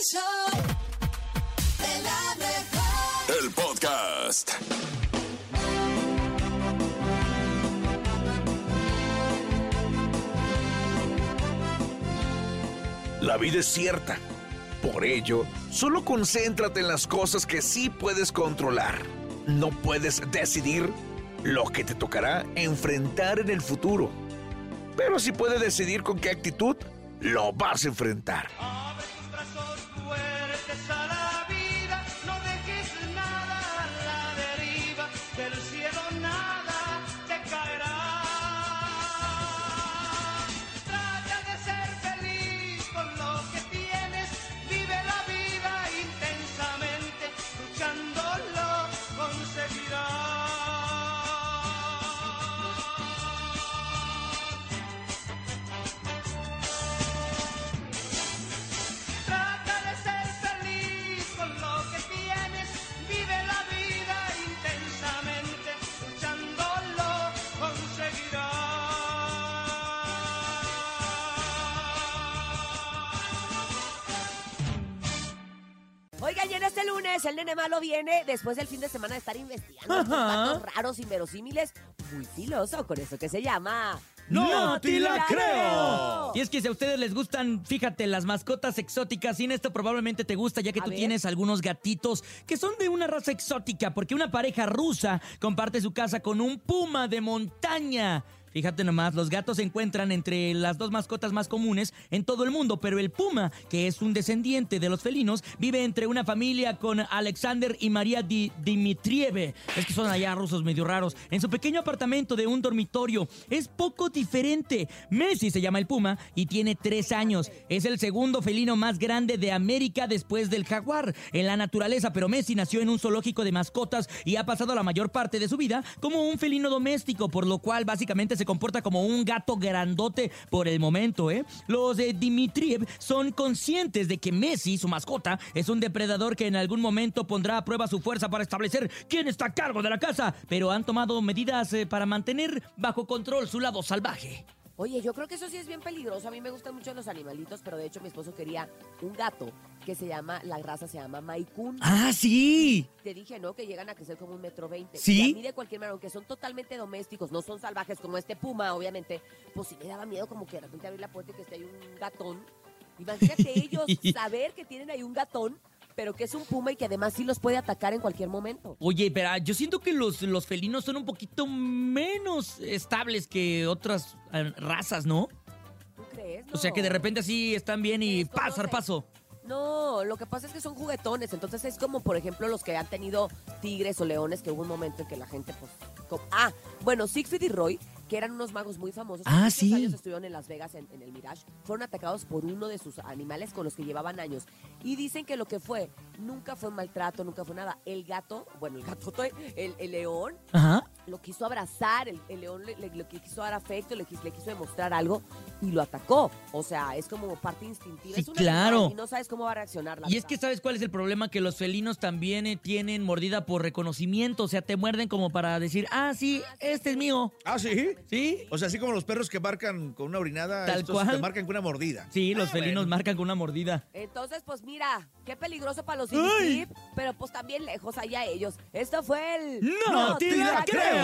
El la podcast. La vida es cierta. Por ello, solo concéntrate en las cosas que sí puedes controlar. No puedes decidir lo que te tocará enfrentar en el futuro. Pero sí puedes decidir con qué actitud lo vas a enfrentar. Lunes el nene malo viene después del fin de semana de estar investigando datos raros, inverosímiles, muy filoso, con eso que se llama... ¡No te la creo! Y es que si a ustedes les gustan, fíjate, las mascotas exóticas, y en esto probablemente te gusta, ya que A tú ver. tienes algunos gatitos que son de una raza exótica, porque una pareja rusa comparte su casa con un puma de montaña. Fíjate nomás, los gatos se encuentran entre las dos mascotas más comunes en todo el mundo, pero el puma, que es un descendiente de los felinos, vive entre una familia con Alexander y María Di- Dimitrieve. Es que son allá rusos medio raros. En su pequeño apartamento de un dormitorio. Es poco diferente. Messi se llama el puma y tiene tres años. Es el segundo felino más grande de América después del jaguar en la naturaleza, pero Messi nació en un zoológico de mascotas y ha pasado la mayor parte de su vida como un felino doméstico, por lo cual básicamente se comporta como un gato grandote por el momento, ¿eh? Los de Dimitriev son conscientes de que Messi, su mascota, es un depredador que en algún momento pondrá a prueba su fuerza para establecer quién está a cargo de la casa, pero han tomado medidas eh, para mantener bajo control su lado salvaje. Oye, yo creo que eso sí es bien peligroso. A mí me gustan mucho los animalitos, pero de hecho mi esposo quería un gato que se llama, la raza se llama Maicun. ¡Ah, sí! Te dije, ¿no? Que llegan a crecer como un metro veinte. Sí. Y a mí de cualquier manera, aunque son totalmente domésticos, no son salvajes como este puma, obviamente, pues sí me daba miedo como que de repente abrir la puerta y que esté ahí un gatón. Imagínate ellos saber que tienen ahí un gatón, pero que es un puma y que además sí los puede atacar en cualquier momento. Oye, pero yo siento que los, los felinos son un poquito menos estables que otras eh, razas, ¿no? ¿Tú crees? O sea, que de repente así están bien y pasar paso. No, lo que pasa es que son juguetones, entonces es como, por ejemplo, los que han tenido tigres o leones, que hubo un momento en que la gente, pues... co- ah, bueno, Siegfried y Roy, que eran unos magos muy famosos. Ah, sí. años estuvieron en Las Vegas, en, en el Mirage, fueron atacados por uno de sus animales con los que llevaban años. Y dicen que lo que fue, nunca fue maltrato, nunca fue nada. El gato, bueno, el gato, el, el león, Ajá. Lo quiso abrazar, el, el león le, le- le quiso dar afecto, le, quis- le quiso demostrar algo y lo atacó. O sea, es como parte instintiva. Sí, es un claro. Y no sabes cómo va a reaccionar. La Y es que sabes cuál es el problema, que los felinos también eh, tienen mordida por reconocimiento, o sea, te muerden como para decir, ah, sí, este es mío. Ah, sí. ¿Sí? O sea, así como los perros que marcan con una orinada, Tal estos cual. te marcan con una mordida. Sí, los Ah, felinos bueno. marcan con una mordida. Entonces, pues mira, qué peligroso para los pero pues también lejos allá ellos. Esto fue el... ¡No te la creo!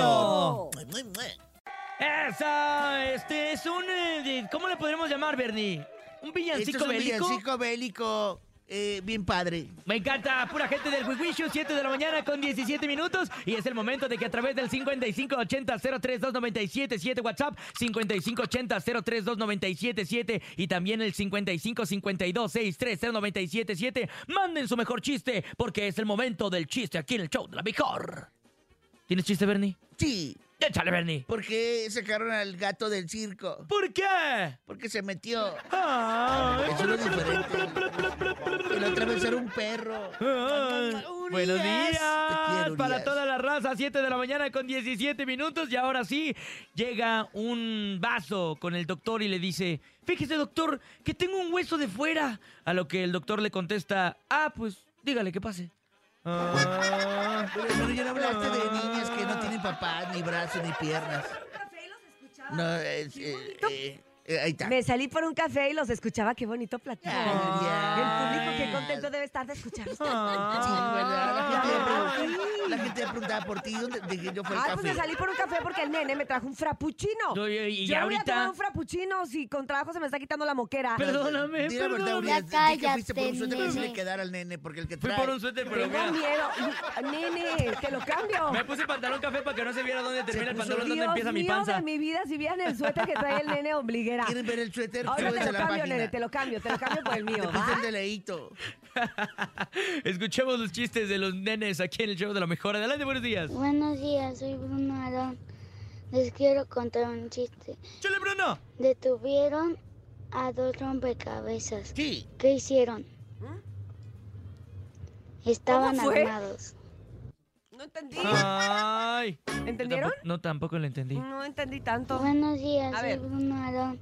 Esa, este es un, eh, ¿cómo le podríamos llamar, Bernie? ¿Un villancico Esto es un bélico? villancico bélico eh, bien padre. Me encanta, pura gente del Wiwishu, 7 de la mañana con 17 minutos. Y es el momento de que a través del 5580-032977 WhatsApp, 5580-032977 y también el 5552-630977 manden su mejor chiste, porque es el momento del chiste aquí en el show de la mejor. ¿Tienes chiste, Bernie? Sí, Échale, Bernie. ¿por qué sacaron al gato del circo? ¿Por qué? Porque se metió. Ay, Eso es diferente. La otra vez era un perro. Buenos días quiero, para toda la raza, 7 de la mañana con 17 minutos y ahora sí llega un vaso con el doctor y le dice, fíjese doctor, que tengo un hueso de fuera. A lo que el doctor le contesta, ah, pues dígale que pase. Ah, Pero, pero ya no hablaste de niñas que no tienen papá, ni brazos, ni piernas. No, es, eh, eh, eh, ahí está. Me salí por un café y los escuchaba, qué bonito platicar. El público, qué contento debe estar de escucharnos. Sí, ¿verdad? La gente, preguntaba, la gente preguntaba por ti. ¿Dónde dije yo fue el Ay, pues me salí por un café porque el nene me trajo un frappuccino. Yo- yo- y Yo no voy a tomar ahorita. un frappuccino si con trabajo se me está quitando la moquera. Perdóname, Di la verdad. Urias, di que fuiste por un suéter que se nene. quedara al nene, porque el que Fui trae... por un suéter, pero Tengo miedo. Nene, te lo cambio. Me puse pantalón café para que no se viera dónde termina el pantalón, dónde Dios empieza mi mío panza. de mi vida, si vieran el suéter que trae el nene ¿Quieren ver el suéter? Ahora te lo la cambio, página. nene, te lo cambio, te lo cambio por el mío. Te ¿va? el de leíto. Escuchemos los chistes de los nenes aquí en el show de la mejor. Adelante, buenos días. Buenos días, soy Bruno Arón. Les quiero contar un chiste. ¡Chale, Bruno! Detuvieron a dos rompecabezas. Sí. ¿Qué hicieron? Estaban ¿Cómo fue? armados. No entendí. ¡Ay! ¿Entendieron? Tampoco- no, tampoco lo entendí. No entendí tanto. Buenos días, A soy ver. Bruno Arón.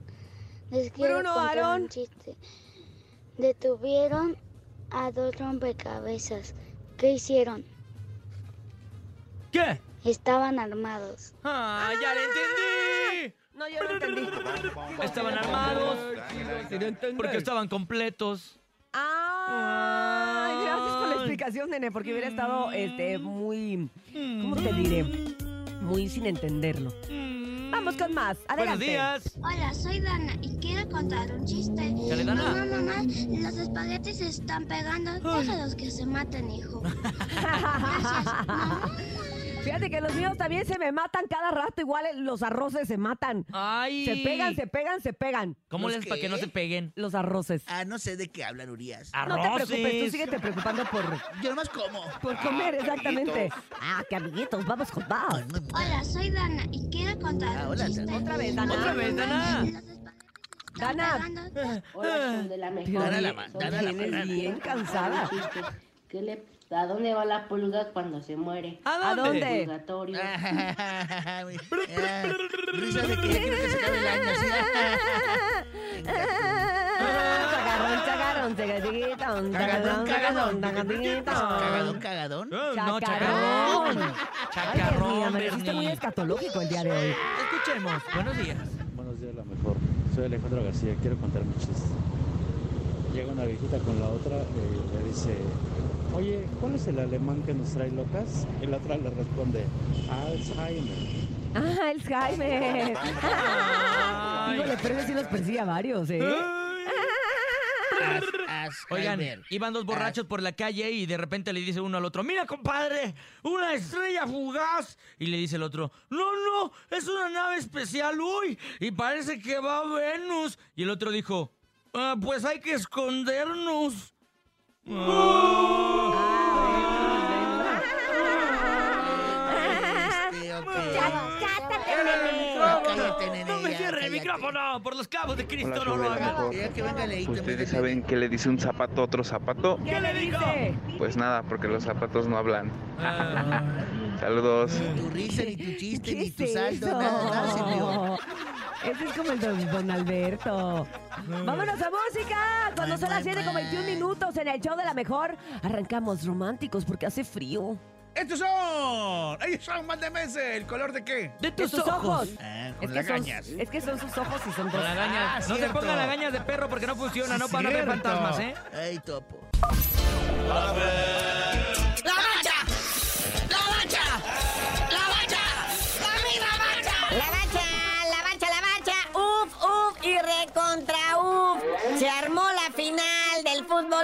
Les quiero Bruno contar Aarón. un chiste. Detuvieron a dos rompecabezas. ¿Qué hicieron? ¿Qué? Estaban armados. ¡Ah, ya lo entendí! No, yo no entendí. Estaban armados Sí, no entendí. porque estaban completos. Ay, gracias por la Ay. Explicación, nene, porque hubiera estado este, muy. ¿Cómo te diré? Muy sin entenderlo. Vamos con más. Buenos Adelante. días. Hola, soy Dana y quiero contar un chiste. Dale, Dana. Mamá, mamá, los espaguetis se están pegando. Déjalos que se maten, hijo. Gracias. Mamá. Fíjate que los míos también se me matan cada rato, igual los arroces se matan. ¡Ay! Se pegan, se pegan, se pegan. ¿Cómo ¿Los les para que no se peguen? Los arroces. Ah, no sé de qué hablan, Urias. No te preocupes, tú Arroces. síguete preocupando por, Yo nomás como. por comer, exactamente. Ah, que amiguitos, vamos con más. Hola, soy Dana y quiero contar Ah, un hola, chiste. Otra vez, Dana. Otra vez, Dana. Dana. Hola, son de la mejor. Dana la Dana la bien cansada. ¿Qué le, ¿A dónde va la pulga cuando se muere? ¿A ¿A dónde? dónde? Purgatorio. Risas de que ya quiero que se acabe el año. Chagarrón, chagarrón, chagadito, Cagadón, cagadón. Cagadón, cagadón. No, Chacarrón. chacarrón. Chacarrón, Bernie, muy escatológico el día de hoy. Escuchemos. Buenos días. Buenos días, la mejor. Soy Alejandro García, quiero contar mi chiste. Llega una viejita con la otra y le dice, oye, ¿cuál es el alemán que nos trae locas? Y la otra le responde, Alzheimer. Ah, el Jaime. Ay. Híjole, pero ese sí los persigue a varios, ¿eh? Oigan, iban dos borrachos por la calle y de repente le dice uno al otro, mira compadre, una estrella fugaz. Y le dice el otro, no, no, es una nave especial, uy, y parece que va a Venus. Y el otro dijo, "Ah, pues hay que escondernos. No me cierre el micrófono, por los clavos de Cristo, Hola, no lo haga. que venga. ¿Ustedes saben qué le dice un zapato a otro zapato? ¿Qué le dice? Pues nada, porque los zapatos no hablan. Ah. Saludos. Tu risa, ni tu chiste, ¿Qué ni tu saldo, nada, nada sirvió. Ese es como el don, don Alberto. Vámonos a música. Cuando son las 7 con 21 minutos en el show de la mejor, arrancamos románticos porque hace frío. ¡Estos son! ¡Ellos son más de meses! ¿El color de qué? De De tus ojos. Ah, Es con que, son, es que son sus ojos y son dos. Ah, no se cierto. pongan las gañas de perro porque no funciona, no van a ver fantasmas, ¿eh? Ay, topo. ¡La mancha!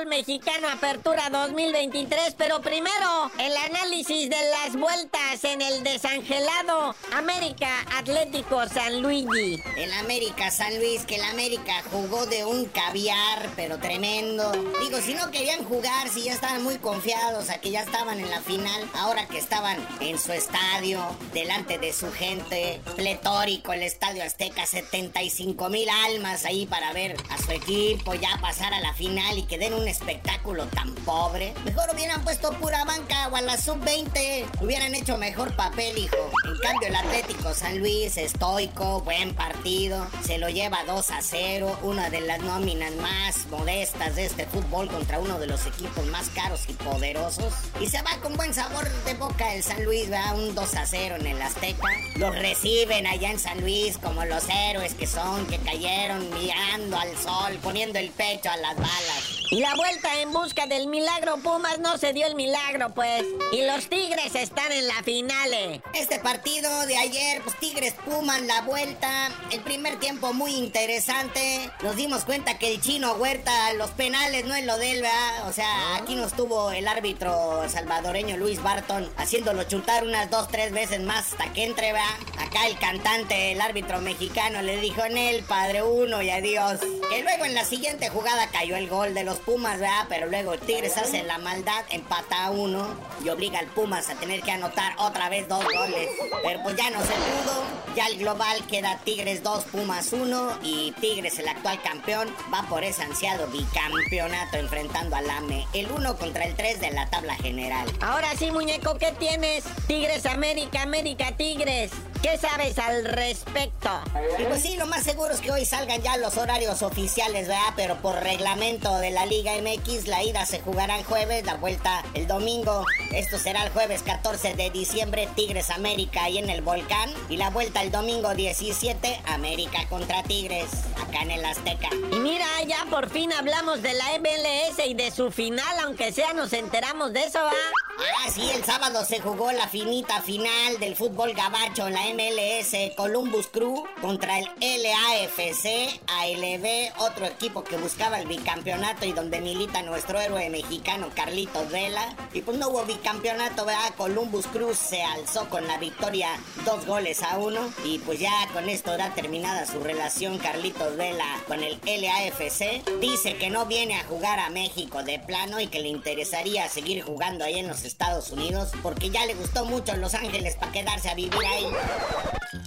Mexicano Apertura 2023, pero primero el análisis de las vueltas en el desangelado América Atlético San Luigi. El América San Luis, que el América jugó de un caviar, pero tremendo. Digo, si no querían jugar, si ya estaban muy confiados a que ya estaban en la final, ahora que estaban en su estadio, delante de su gente, pletórico el Estadio Azteca, 75 mil almas ahí para ver a su equipo ya pasar a la final y que den un espectáculo tan pobre. Mejor hubieran puesto pura banca o a la sub-20, hubieran hecho mejor papel, hijo. En cambio, el Atlético San Luis, estoico, buen partido, se lo lleva 2 a 0, una de las nóminas más modestas de este fútbol contra uno de los equipos más caros y poderosos. Y se va con buen sabor de boca el San Luis, va un 2 a 0 en el Azteca. Los reciben allá en San Luis como los héroes que son, que cayeron mirando al sol, poniendo el pecho a las balas. Y la vuelta en busca del milagro Pumas no se dio el milagro, pues. Y los Tigres están en la finale. Este partido de ayer, pues Tigres Pumas, la vuelta. El primer tiempo muy interesante. Nos dimos cuenta que el chino Huerta, los penales no es lo de él, ¿verdad? O sea, aquí nos tuvo el árbitro salvadoreño Luis Barton haciéndolo chutar unas dos, tres veces más hasta que entre, ¿verdad? Acá el cantante, el árbitro mexicano, le dijo en él, padre uno y adiós. Que luego en la siguiente jugada cayó el gol de los Pumas, ¿verdad? Pero luego el Tigres hace la maldad, empata a uno y obliga al Pumas a tener que anotar otra vez dos goles. Pero pues ya no se pudo. Ya el global queda Tigres 2, Pumas 1 y Tigres, el actual campeón, va por ese ansiado bicampeonato enfrentando al AME, el 1 contra el 3 de la tabla general. Ahora sí, muñeco, ¿qué tienes? Tigres América, América Tigres. ¿Qué sabes al respecto? Y pues sí, lo más seguro es que hoy salgan ya los horarios oficiales, ¿verdad? Pero por reglamento de la Liga MX, la ida se jugará el jueves, la vuelta el domingo. Esto será el jueves 14 de diciembre, Tigres América ahí en el Volcán. Y la vuelta el domingo 17, América contra Tigres, acá en el Azteca. Y mira, ya por fin hablamos de la MLS y de su final, aunque sea nos enteramos de eso, ¿va? Ah, sí, el sábado se jugó la finita final del fútbol gabacho en la MLS Columbus Crew contra el LAFC ALB, otro equipo que buscaba el bicampeonato y donde milita nuestro héroe mexicano Carlitos Vela. Y pues no hubo bicampeonato, ¿verdad? Columbus Crew se alzó con la victoria dos goles a uno y pues ya con esto da terminada su relación Carlitos Vela con el LAFC. Dice que no viene a jugar a México de plano y que le interesaría seguir jugando ahí en los Estados Unidos porque ya le gustó mucho Los Ángeles para quedarse a vivir ahí.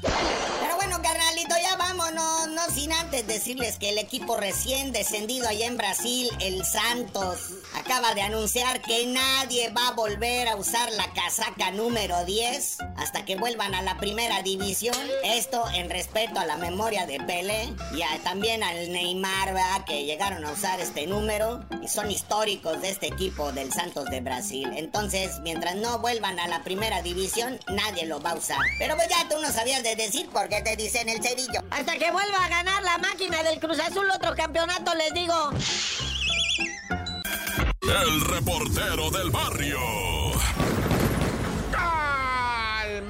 Pero bueno, carnalito, ya vámonos. No sin antes decirles que el equipo recién descendido allá en Brasil, el Santos, acaba de anunciar que nadie va a volver a usar la casaca número 10 hasta que vuelvan a la primera división. Esto en respeto a la memoria de Pelé y también al Neymar, que llegaron a usar este número y son históricos de este equipo del Santos de Brasil. Entonces, mientras no vuelvan a la primera división, nadie lo va a usar. Pero pues ya tú no sabías de decir por qué te dicen el cerillo. Hasta que vuelva a ganar la máquina del Cruz Azul otro campeonato, les digo. El reportero del barrio.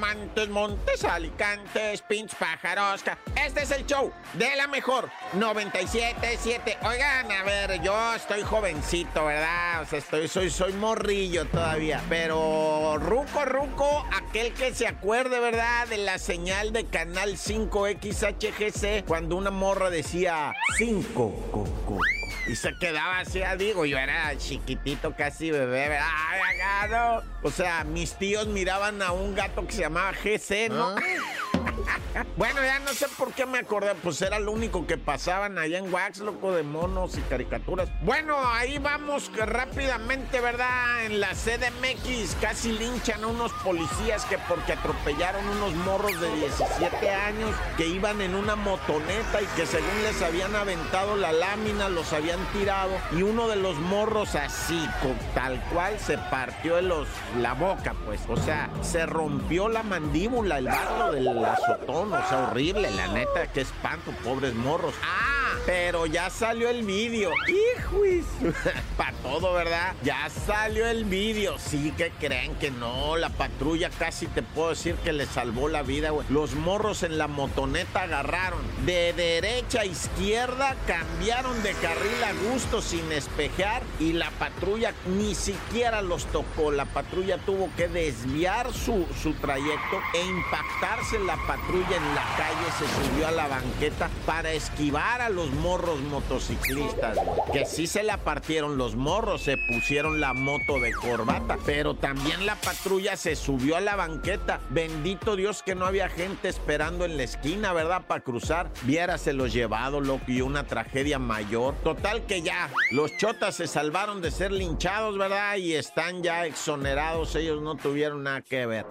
Montes, Montes, Alicantes, Pinch, Pájaros. Este es el show de la mejor 97.7. Oigan, a ver, yo estoy jovencito, ¿verdad? O sea, estoy, soy, soy morrillo todavía. Pero ruco, ruco, aquel que se acuerde, ¿verdad? De la señal de Canal 5XHGC cuando una morra decía 5, coco. Y se quedaba así, ah, digo, yo era chiquitito, casi bebé, ¿verdad? Ay, acá, no. O sea, mis tíos miraban a un gato que se llamaba GC, ¿no? bueno, ya no sé por qué me acordé, pues era lo único que pasaban allá en Wax, loco, de monos y caricaturas. Bueno, ahí vamos que rápidamente, ¿verdad? En la CDMX casi linchan a unos policías que porque atropellaron unos morros de 17 años que iban en una motoneta y que según les habían aventado la lámina, los habían tirado y uno de los morros así, tal cual, se partió los, la boca, pues. O sea, se rompió la mandíbula, el barro del azotón, o sea, horrible, la neta, qué espanto, pobres morros. ¡Ah! Pero ya salió el vídeo. ¡Hijos! Para todo, ¿verdad? Ya salió el vídeo. Sí que creen que no. La patrulla casi te puedo decir que le salvó la vida, güey. Los morros en la motoneta agarraron. De derecha a izquierda cambiaron de carril a gusto sin espejear. Y la patrulla ni siquiera los tocó. La patrulla tuvo que desviar su, su trayecto e impactarse la patrulla en la calle. Se subió a la banqueta para esquivar a los morros motociclistas. güey. Que sí se la partieron los morros, se pusieron la moto de corbata. Pero también la patrulla se subió a la banqueta. Bendito Dios que no había gente esperando en la esquina, ¿verdad? Para cruzar. Viéraselos llevado, loco, y una tragedia mayor. Total que ya, los chotas se salvaron de ser linchados, ¿verdad? Y están ya exonerados. Ellos no tuvieron nada que ver.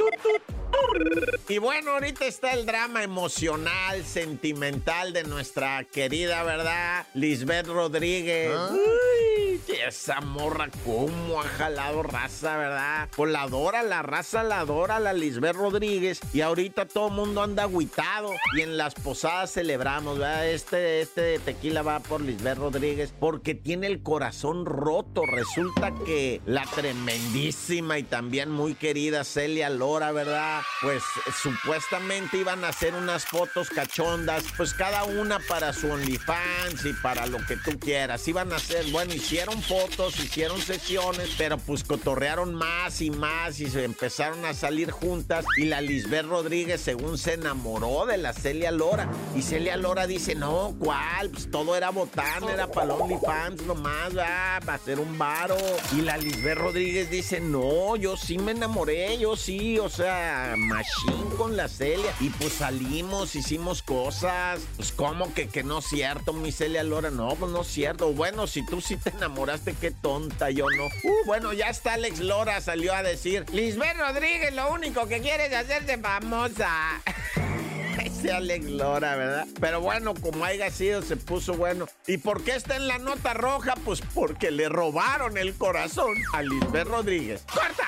Y bueno, ahorita está el drama emocional, sentimental de nuestra querida, ¿verdad? Lisbeth Rodríguez. Uy, esa morra, cómo ha jalado raza, ¿verdad? Pues la adora, la raza la adora, la Lisbeth Rodríguez. Y ahorita todo el mundo anda agüitado. Y en las posadas celebramos, ¿verdad? Este, este tequila va por Lisbeth Rodríguez porque tiene el corazón roto. Resulta que la tremendísima y también muy querida Celia Lora, ¿verdad? Pues eh, iban a hacer unas fotos cachondas, pues cada una para su OnlyFans y para lo que tú quieras. Iban a hacer, bueno, hicieron fotos, hicieron sesiones, pero pues cotorrearon más y más y se empezaron a salir juntas. Y la Lisbeth Rodríguez, según se enamoró de la Celia Lora. Y Celia Lora dice, no, ¿cuál? Pues todo era botán, era para OnlyFans nomás, va a hacer un varo. Y la Lisbeth Rodríguez dice, no, yo sí me enamoré, yo sí, o sea, machine con la Celia. Y pues salimos, hicimos cosas. Pues como que, que no es cierto, mi Celia Lora. No, pues no es cierto. Bueno, si tú sí te enamoraste, qué tonta, yo no. Uh, bueno, ya está Alex Lora, salió a decir, Lisbeth Rodríguez lo único que quiere es hacerse famosa. Ese Alex Lora, ¿verdad? Pero bueno, como haya sido, se puso bueno. ¿Y por qué está en la nota roja? Pues porque le robaron el corazón a Lisbeth Rodríguez. ¡Corta!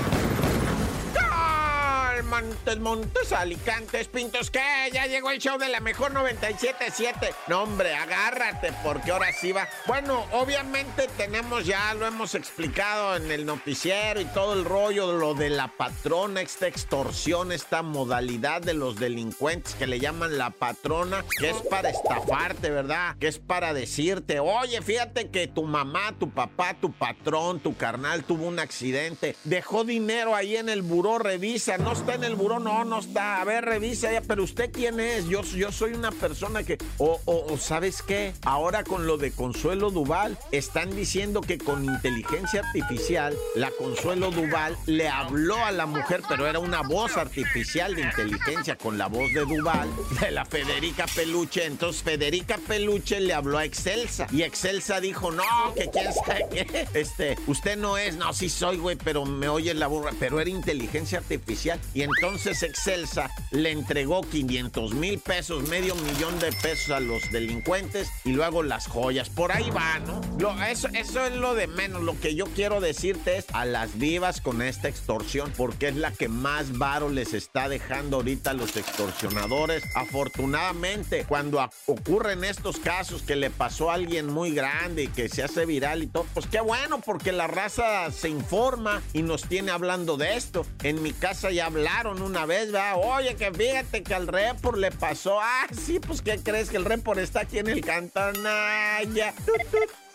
Montes, Montes, Alicantes, Pintos, ¿qué? Ya llegó el show de la mejor 97.7. No, hombre, agárrate, porque ahora sí va. Bueno, obviamente tenemos ya, lo hemos explicado en el noticiero y todo el rollo, lo de la patrona, esta extorsión, esta modalidad de los delincuentes que le llaman la patrona, que es para estafarte, ¿verdad? Que es para decirte, oye, fíjate que tu mamá, tu papá, tu patrón, tu carnal tuvo un accidente, dejó dinero ahí en el buró, revisa, no está en el buró, no, no está, a ver, revisa pero usted quién es, yo, yo soy una persona que, o, o, o ¿sabes qué? Ahora con lo de Consuelo Duval, están diciendo que con inteligencia artificial, la Consuelo Duval le habló a la mujer, pero era una voz artificial de inteligencia con la voz de Duval, de la Federica Peluche, entonces Federica Peluche le habló a Excelsa, y Excelsa dijo, no, que quién sabe qué, este, usted no es, no, sí soy, güey, pero me oye la burra, pero era inteligencia artificial, y entonces Excelsa le entregó 500 mil pesos, medio millón de pesos a los delincuentes y luego las joyas. Por ahí va, ¿no? Eso, es lo de menos. Lo que yo quiero decirte es a las vivas con esta extorsión, porque es la que más varo les está dejando ahorita a los extorsionadores. Afortunadamente, cuando ocurren estos casos que le pasó a alguien muy grande y que se hace viral y todo, pues qué bueno, porque la raza se informa y nos tiene hablando de esto. En mi casa ya hablaron una vez, ¿verdad? Oye, que fíjate que al report le pasó. Ah, sí, pues ¿qué crees? Que el report está aquí en el Cantanaya.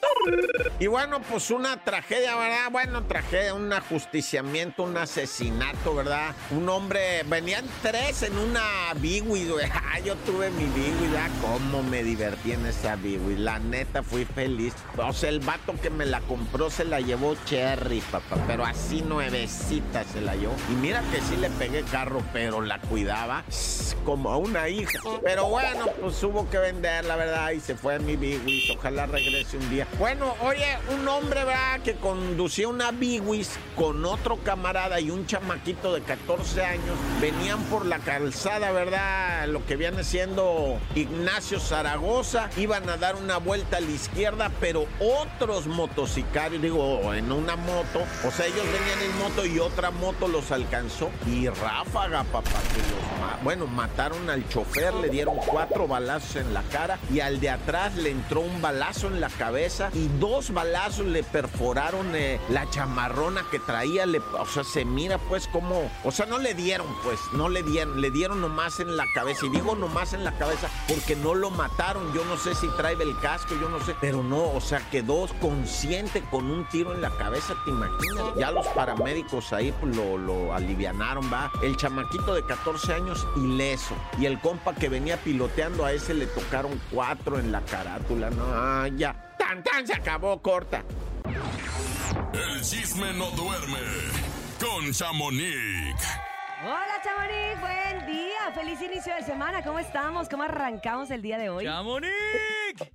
Y bueno, pues una tragedia, ¿verdad? Bueno, tragedia, un ajusticiamiento, un asesinato, ¿verdad? Un hombre, venían tres en una Biwi, güey. Ah, yo tuve mi Biwi, ¿verdad? Cómo me divertí en esa Biwi. La neta, fui feliz. O sea, el vato que me la compró se la llevó Cherry, papá. Pero así nuevecita se la llevó. Y mira que sí le pegué carro, pero la cuidaba como a una hija. Pero bueno, pues hubo que venderla, ¿verdad? Y se fue a mi Biwis. Ojalá regrese un día. Bueno, oye, un hombre, ¿verdad? Que conducía una Biwis con otro camarada y un chamaquito de 14 años. Venían por la calzada, ¿verdad? Lo que viene siendo Ignacio Zaragoza. Iban a dar una vuelta a la izquierda, pero otros motocicarios, digo, en una moto. O sea, ellos venían en moto y otra moto los alcanzó. Y ráfaga, papá, que los Bueno, mataron al chofer, le dieron cuatro balazos en la cara y al de atrás le entró un balazo en la cabeza y dos balazos le perforaron eh, la chamarrona que traía. o sea, se mira pues como... O sea, no le dieron pues, no le dieron, le dieron nomás en la cabeza. Y digo nomás en la cabeza porque no lo mataron. Yo no sé si trae el casco, yo no sé. Pero no, o sea, quedó consciente con un tiro en la cabeza, ¿te imaginas? Ya los paramédicos ahí pues, lo, lo alivianaron, va. El chamaquito de 14 años ileso. Y el compa que venía piloteando a ese le tocaron cuatro en la carátula. No, ah, ya. Tan, tan, se acabó, corta. El chisme no duerme con Chamonix. Hola, Chamonix, buen día. Feliz inicio de semana. ¿Cómo estamos? ¿Cómo arrancamos el día de hoy? ¡Chamonix!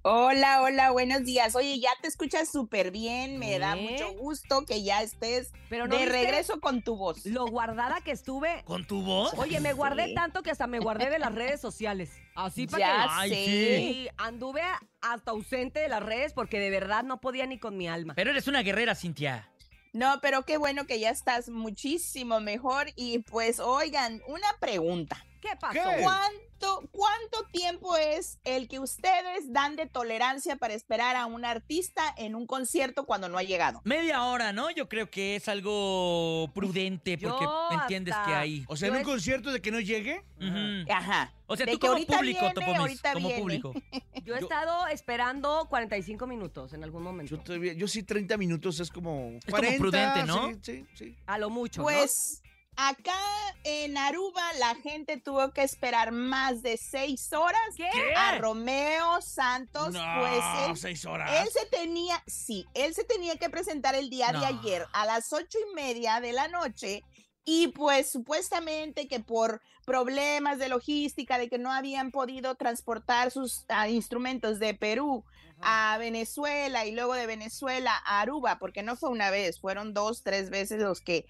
Hola, hola, buenos días. Oye, ya te escuchas súper bien. Me da ¿Eh? mucho gusto que ya estés Pero ¿no de regreso con tu voz. Lo guardada que estuve. ¿Con tu voz? Oye, me guardé Sí. tanto que hasta me guardé de las redes sociales. Así para Ya que Ay, sé. Sí, Anduve hasta ausente de las redes porque de verdad no podía ni con mi alma. Pero eres una guerrera, Cintia. No, pero qué bueno que ya estás muchísimo mejor. Y pues, oigan, una pregunta. ¿Qué pasó? ¿Qué? ¿Cuánto, ¿Cuánto tiempo es el que ustedes dan de tolerancia para esperar a un artista en un concierto cuando no ha llegado? Media hora, ¿no? Yo creo que es algo prudente porque Yo entiendes hasta- que hay. O sea, en Yo un es- concierto de que no llegue. Ujú. Ajá. O sea, De tú que como ahorita público, viene, Topomis, ahorita como viene. público. Yo he estado esperando 45 minutos en algún momento. Yo, todavía- yo sí 30 minutos es como como 40, prudente, ¿no? Sí, sí, sí. A lo mucho, ¿no? Pues acá en Aruba la gente tuvo que esperar más de seis horas ¿Qué? a Romeo Santos. No, pues él, seis horas. él se tenía, sí, él se tenía que presentar el día No. de ayer a las ocho y media de la noche. Y pues supuestamente que por problemas de logística, de que no habían podido transportar sus ah, instrumentos de Perú a Venezuela y luego de Venezuela a Aruba, porque no fue una vez, fueron dos, tres veces los que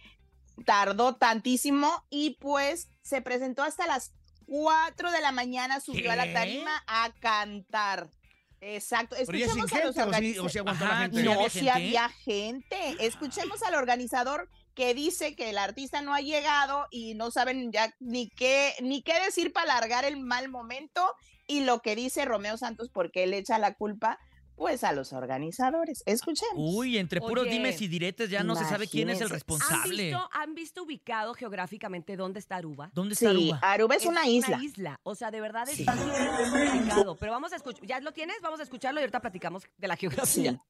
tardó tantísimo y pues se presentó hasta las 4 de la mañana, subió a la tarima a cantar. Exacto. Escuchemos a los organizadores. o sí aguantó la Ajá, gente. ¿sí No, si había gente. Escuchemos al organizador que dice que el artista no ha llegado y no saben ya ni qué, ni qué decir para alargar el mal momento y lo que dice Romeo Santos porque él echa la culpa pues a los organizadores. Escuchemos. Uy, entre puros Oye, dimes y diretes ya no se sabe quién es el imagínense. ¿Han responsable. visto, ¿Han visto ubicado geográficamente dónde está Aruba? ¿Dónde está Sí, Aruba? Aruba es, una isla. isla. O sea, de verdad es está súper complicado. Pero vamos a escuchar. ¿Ya lo tienes? Vamos a escucharlo y ahorita platicamos de la geografía.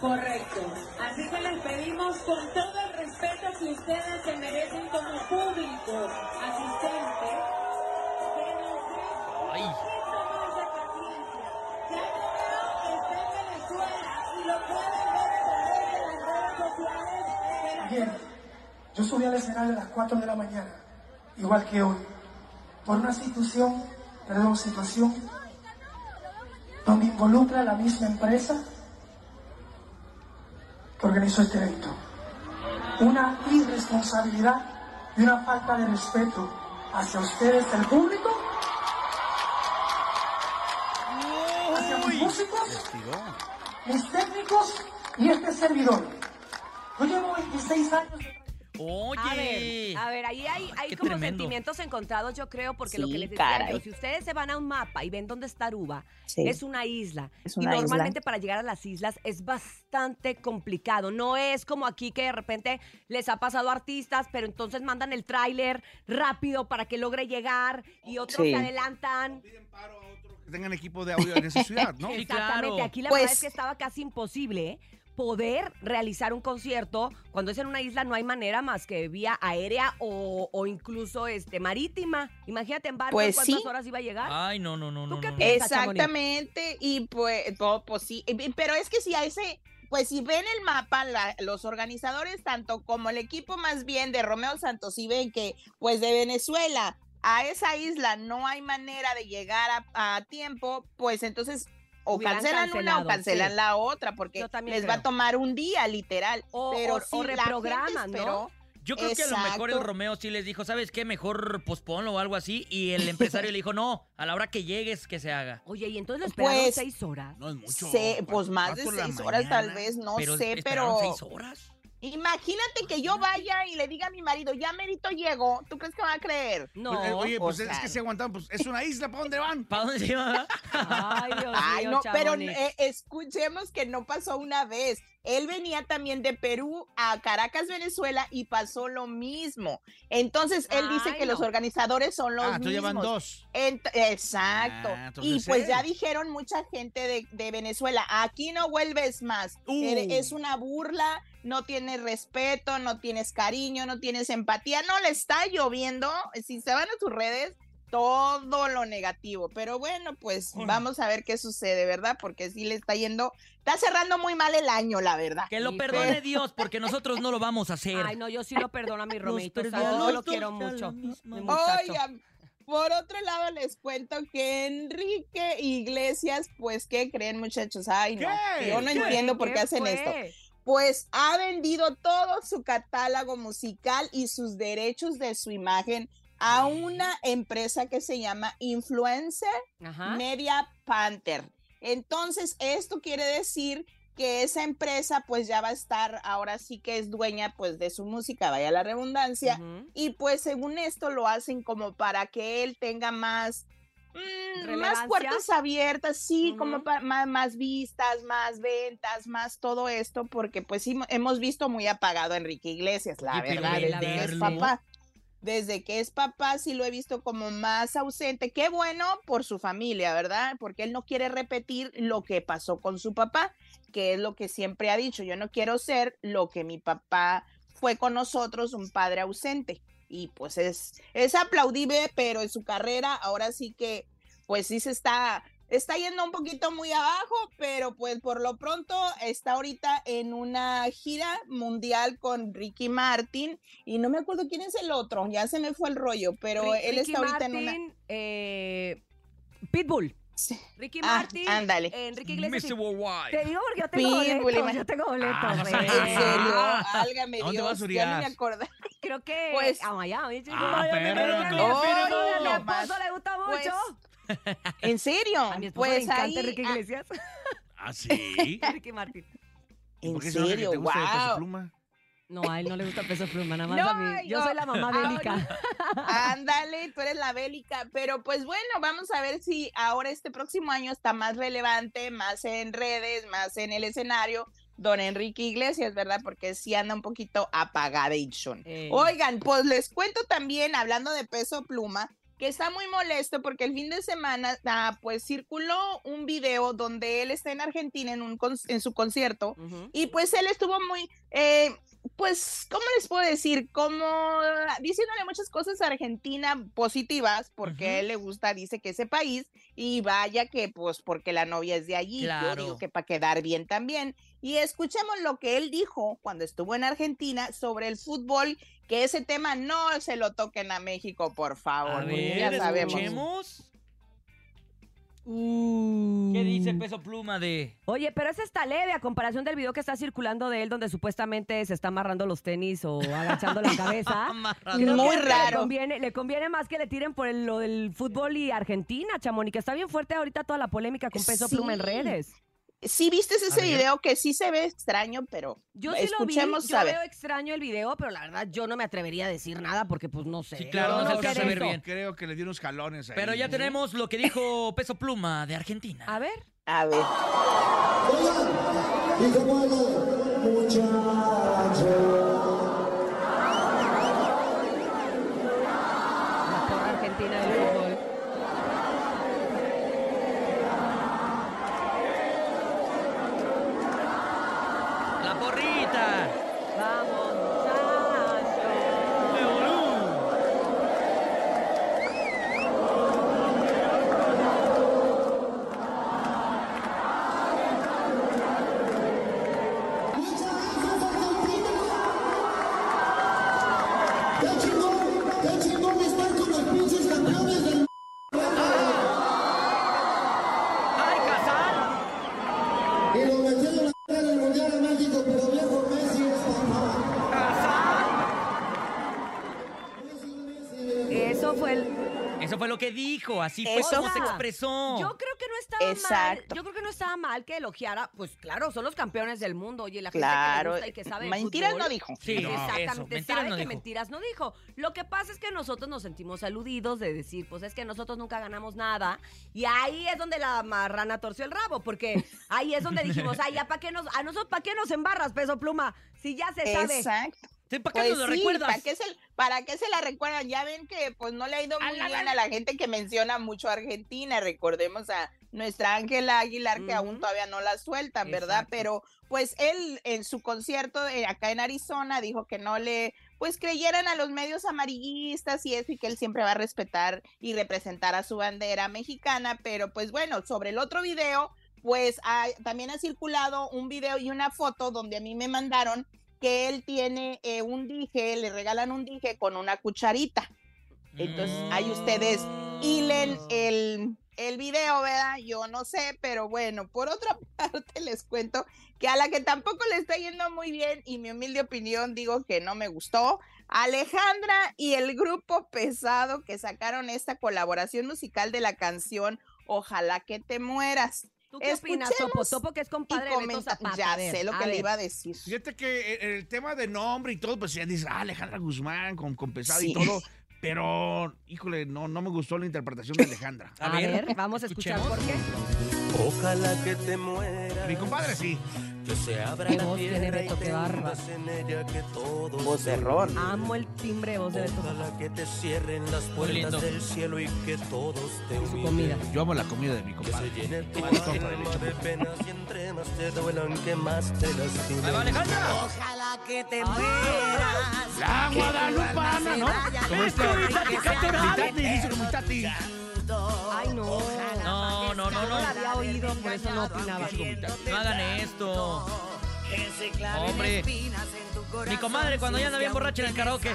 Correcto. Así que les pedimos con todo el respeto que ustedes se merecen como público asistente Ay. yo subí al escenario a las 4 de la mañana, igual que hoy, por una situación, perdón, situación donde involucra la misma empresa que organizó este evento. Una irresponsabilidad y una falta de respeto hacia ustedes, el público, mis técnicos y este servidor. Yo llevo 26 años de Oye. A ver, a ver, ahí hay, hay como tremendo. sentimientos encontrados, yo creo, porque lo que les decía caray. yo, si ustedes se van a un mapa y ven dónde está Aruba, Sí. es una isla. Es y isla. normalmente para llegar a las islas es bastante complicado. No es como aquí que de repente les ha pasado a artistas, pero entonces mandan el tráiler rápido para que logre llegar y otros Sí. se adelantan. Que tengan equipo de audio en esa ciudad, ¿no? Exactamente, claro. aquí la Pues- verdad es que estaba casi imposible ¿eh? poder realizar un concierto cuando es en una isla no hay manera más que vía aérea o, o incluso este marítima. Imagínate en barco Pues cuántas sí. horas iba a llegar. Ay, no, no, no, ¿Tú no. qué no. piensas? Chamonix? Exactamente, y pues, pues sí, pero es que si a ese, pues si ven el mapa, la- los organizadores, tanto como el equipo más bien de Romeo Santos, y ven que pues de Venezuela a esa isla no hay manera de llegar a, a tiempo, pues entonces o cancelan una o cancelan sí. la otra, porque Yo también les va a tomar un día, literal. O- pero o- sí, o la gente reprograman, ¿no? Yo creo que a lo mejor el. Romeo sí les dijo, ¿sabes qué? Mejor posponlo o algo así. Y el empresario le dijo, no, a la hora que llegues que se haga. Oye, y entonces lo esperaron Pues, seis horas. No es mucho. Se- pues más de seis horas tal vez, no pero sé, pero... seis horas. Imagínate que yo vaya y le diga a mi marido, ya merito llegó, ¿tú crees que va a creer? No. Pues, eh, oye, o pues sea- es que se aguantaban, pues es una isla, ¿para dónde van? ¿Para dónde se iba? Ay, Dios Ay, mío, no, pero eh, escuchemos que no pasó una vez. Él venía también de Perú a Caracas, Venezuela, y pasó lo mismo. Entonces, él dice que los organizadores son los Ah, tú mismos. llevan dos. Ent- exacto. Ah, y pues él. ya dijeron mucha gente de, de Venezuela, aquí no vuelves más. Uh. Es una burla, no tienes respeto, no tienes cariño, no tienes empatía, no le está lloviendo. Si se van a tus redes, todo lo negativo. Pero bueno, pues Uy. vamos a ver qué sucede, ¿verdad? Porque sí le está yendo, está cerrando muy mal el año, la verdad. Que lo perdone pero- Dios, porque nosotros no lo vamos a hacer. Ay, no, yo sí lo perdono a mi Romito. los no lo quiero mucho. Oigan, por otro lado les cuento que Enrique Iglesias, pues, ¿qué creen muchachos? Ay, no, ¿Qué? yo no ¿Qué? entiendo por qué, ¿Qué hacen fue? esto. Pues ha vendido todo su catálogo musical y sus derechos de su imagen a una empresa que se llama Influencer Media Panther. Entonces, esto quiere decir que esa empresa pues ya va a estar, ahora sí que es dueña pues de su música, vaya la redundancia, y pues según esto lo hacen como para que él tenga más, mm, más puertas abiertas, sí, como más, más vistas, más ventas, más todo esto, porque pues sí, hemos visto muy apagado a Enrique Iglesias, la verdad, ve- desde que es papá. Desde que es papá sí lo he visto como más ausente. Qué bueno por su familia, ¿verdad? Porque él no quiere repetir lo que pasó con su papá, que es lo que siempre ha dicho. Yo no quiero ser lo que mi papá fue con nosotros, un padre ausente. Y pues es, es aplaudible, pero en su carrera ahora sí que, pues sí se está, está yendo un poquito muy abajo, pero pues por lo pronto está ahorita en una gira mundial con Ricky Martin y no me acuerdo quién es el otro, ya se me fue el rollo, pero él Ricky está ahorita en una... eh, Pitbull. Ricky Ah, Martin, ándale. Enrique Iglesias. Mr. y- Worldwide. Te digo porque yo tengo Pitbull, boletos, ima- yo tengo boletos. Ah, eh. ¿en ¿En serio? Ah, Álgame ¿a dónde Dios, vas, ya me acordé. Creo que Pues- a Miami. chico. Ah, pero no. a mi esposo le gusta Pues, mucho. ¿En serio? A mi esposo le Pues encanta ahí... Enrique ah, Iglesias. ¿Ah, sí? Ricky Martin. ¿Y ¿En serio? Wow. No, a él no le gusta peso pluma, nada más No, a mí. Yo soy la mamá bélica. Ándale, tú eres la bélica, pero pues bueno, vamos a ver si ahora este próximo año está más relevante, más en redes, más en el escenario, don Enrique Iglesias, ¿verdad? Porque sí anda un poquito apagadation. Eh. Oigan, pues les cuento también, hablando de peso pluma, que está muy molesto porque el fin de semana, ah, pues circuló un video donde él está en Argentina en, un en su concierto y pues él estuvo muy, eh, pues, ¿cómo les puedo decir? Como diciéndole muchas cosas a Argentina positivas, porque él le gusta, dice que ese país, y vaya que, pues, porque la novia es de allí, yo Claro. digo que para quedar bien también. Y escuchemos lo que él dijo cuando estuvo en Argentina sobre el fútbol, que ese tema no se lo toquen a México, por favor, A porque ver, ya sabemos. escuchemos. Uh. ¿Qué dice Peso Pluma de...? Oye, pero ese está leve a comparación del video que está circulando de él donde supuestamente se está amarrando los tenis o agachando la cabeza. Creo Muy que raro. Le conviene, le conviene más que le tiren por el- lo del fútbol y Argentina, Chamonix, que está bien fuerte ahorita toda la polémica con Peso Pluma en redes. Sí, viste ese video que sí se ve extraño, pero Yo sí lo vi, escuchemos yo veo extraño el video, pero la verdad yo no me atrevería a decir nada porque pues no sé. Sí, claro, no, no no se a ver bien. Creo que le dio unos jalones ahí. Pero ya tenemos lo que dijo Peso Pluma de Argentina. A ver. A ver. Y como dijo, así fue Eso como se expresó. Yo creo que no estaba Exacto. mal. Yo creo que no estaba mal que elogiara, pues claro, son los campeones del mundo. Oye, la gente Claro, que le gusta y que sabe mentiras fútbol, no dijo. Sí, no, Exactamente, eso, sabe no que dijo. mentiras no dijo. Lo que pasa es que nosotros nos sentimos aludidos de decir, pues es que nosotros nunca ganamos nada. Y ahí es donde la marrana torció el rabo, porque ahí es donde dijimos, ay, ya para qué nos, a nosotros para qué nos embarras, peso pluma, si ya se sabe. Exacto. ¿Para qué Pues nos lo sí, recuerdas? ¿para qué, se, ¿Para qué se la recuerdan? Ya ven que pues no le ha ido muy bien a la gente que menciona mucho a Argentina. Recordemos a nuestra Ángela Aguilar, que aún todavía no la sueltan, ¿verdad? Exacto. Pero pues él en su concierto eh, acá en Arizona dijo que no le pues creyeran a los medios amarillistas y eso y que él siempre va a respetar y representar a su bandera mexicana, pero pues bueno, sobre el otro video, pues ha- también ha circulado un video y una foto donde a mí me mandaron que él tiene eh, un dije, le regalan un dije con una cucharita. Entonces, ahí ustedes hilen el, el video, ¿verdad? Yo no sé, pero bueno, por otra parte les cuento que a la que tampoco le está yendo muy bien y mi humilde opinión digo que no me gustó, Alejandra y el grupo pesado que sacaron esta colaboración musical de la canción Ojalá que te mueras. ¿Tú qué opinas, Topo? Topo, que es compadre de Beto comenta- Zapata. Ya A ver, sé lo que le ver. iba a decir. Fíjate que el, el tema de nombre y todo, pues ya dices, ah, Alejandra Guzmán con, con pesado y todo. Pero, híjole, no, no me gustó la interpretación de Alejandra. A, ver, vamos a escuchar por qué. Ojalá que te mueras. Mi compadre sí. Que se abra Qué la voz tiene tierra y Beto, qué que todos Voz de olviden. Amo el timbre de voz de Beto. Ojalá que te cierren las puertas del cielo y que todos te su comida. Yo amo la comida de mi Que compadre. se llene tu alma de penas y entre más te duelan que más te lastimen. Ahí va Alejandra. Ojalá que te mueras. La que guadalupana, ¿no? Como esta- mi tati, que mi tati, mi tati. Ay, no. No, no, no, No no. la había oído, por eso no opinaba. No hagan esto. que Hombre. tu. Mi comadre cuando ya anda bien borracha en el karaoke.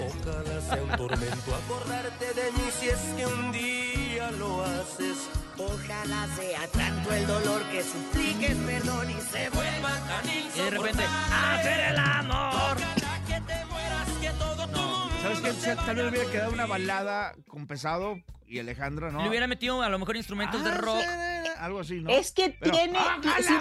Ojalá sea un tormento acordarte de mí si es que un día lo haces. Ojalá sea tanto el dolor que supliques perdón y se vuelva tan Y de repente, hacer el amor. ¿Sabes qué? Tal vez hubiera quedado una balada con pesado y Alejandra, ¿no? Le hubiera metido a lo mejor instrumentos de Ah, rock. sí, Algo así, ¿no? Es que Pero- tiene, ¡Ah, si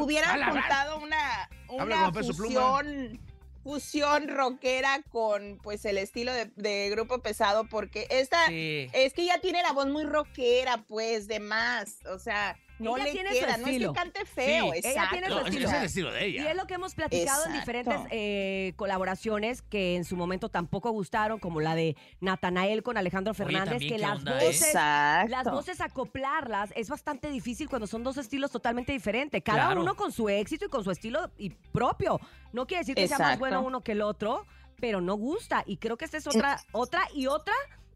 hubiera, jala! juntado una, una fusión, fusión rockera con pues el estilo de, de grupo pesado, porque esta Sí. es que ya tiene la voz muy rockera, pues, de más. O sea, no Ella le tiene su no es que estilo. cante feo, Sí. Ella exacto. tiene su estilo. es el estilo de Y ella. es lo que hemos platicado en diferentes eh, colaboraciones que en su momento tampoco gustaron, como la de Natanael con Alejandro Fernández, también, que ¿qué las onda, eh? voces, Exacto. las voces acoplarlas es bastante difícil cuando son dos estilos totalmente diferentes. Cada Claro. uno con su éxito y con su estilo y propio. No quiere decir que sea más bueno uno que el otro, pero no gusta. Y creo que esta es otra, otra y otra